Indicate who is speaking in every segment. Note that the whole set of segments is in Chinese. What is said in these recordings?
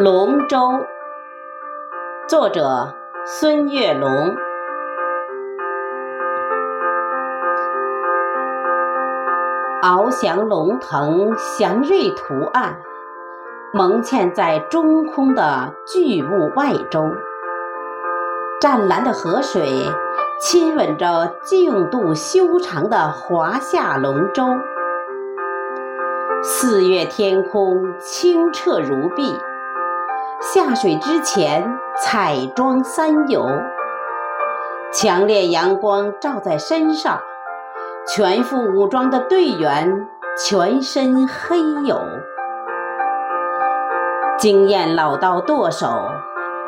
Speaker 1: 龙舟，作者孙月龙。翱翔龙腾祥瑞图案，蒙嵌在中空的巨物外周。湛蓝的河水亲吻着净度修长的华夏龙舟。四月天空清澈如碧。下水之前，彩妆三游。强烈阳光照在身上，全副武装的队员全身黑油。经验老道舵手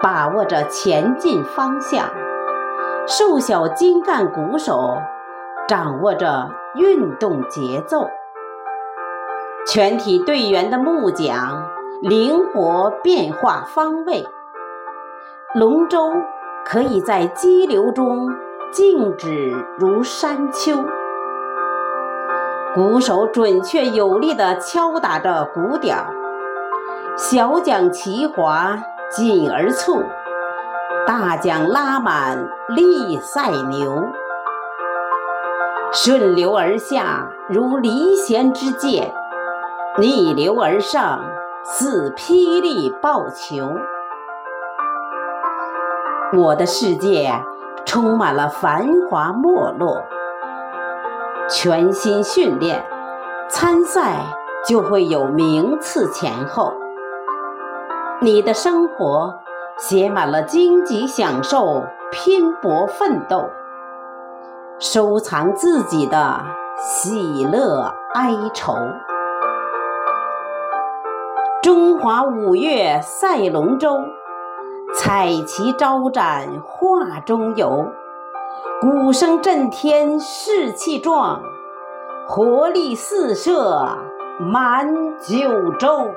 Speaker 1: 把握着前进方向，瘦小精干鼓手掌握着运动节奏。全体队员的木桨。灵活变化方位，龙舟可以在激流中静止如山丘。鼓手准确有力地敲打着鼓点儿，小桨齐划紧而促，大桨拉满力赛牛，顺流而下如离弦之箭，逆流而上。似霹雳爆球，我的世界充满了繁华没落。全心训练，参赛就会有名次前后。你的生活写满了荆棘享受、拼搏奋斗，收藏自己的喜乐哀愁。中华五岳赛龙舟，彩旗招展画中游，鼓声震天士气壮，活力四射满九州。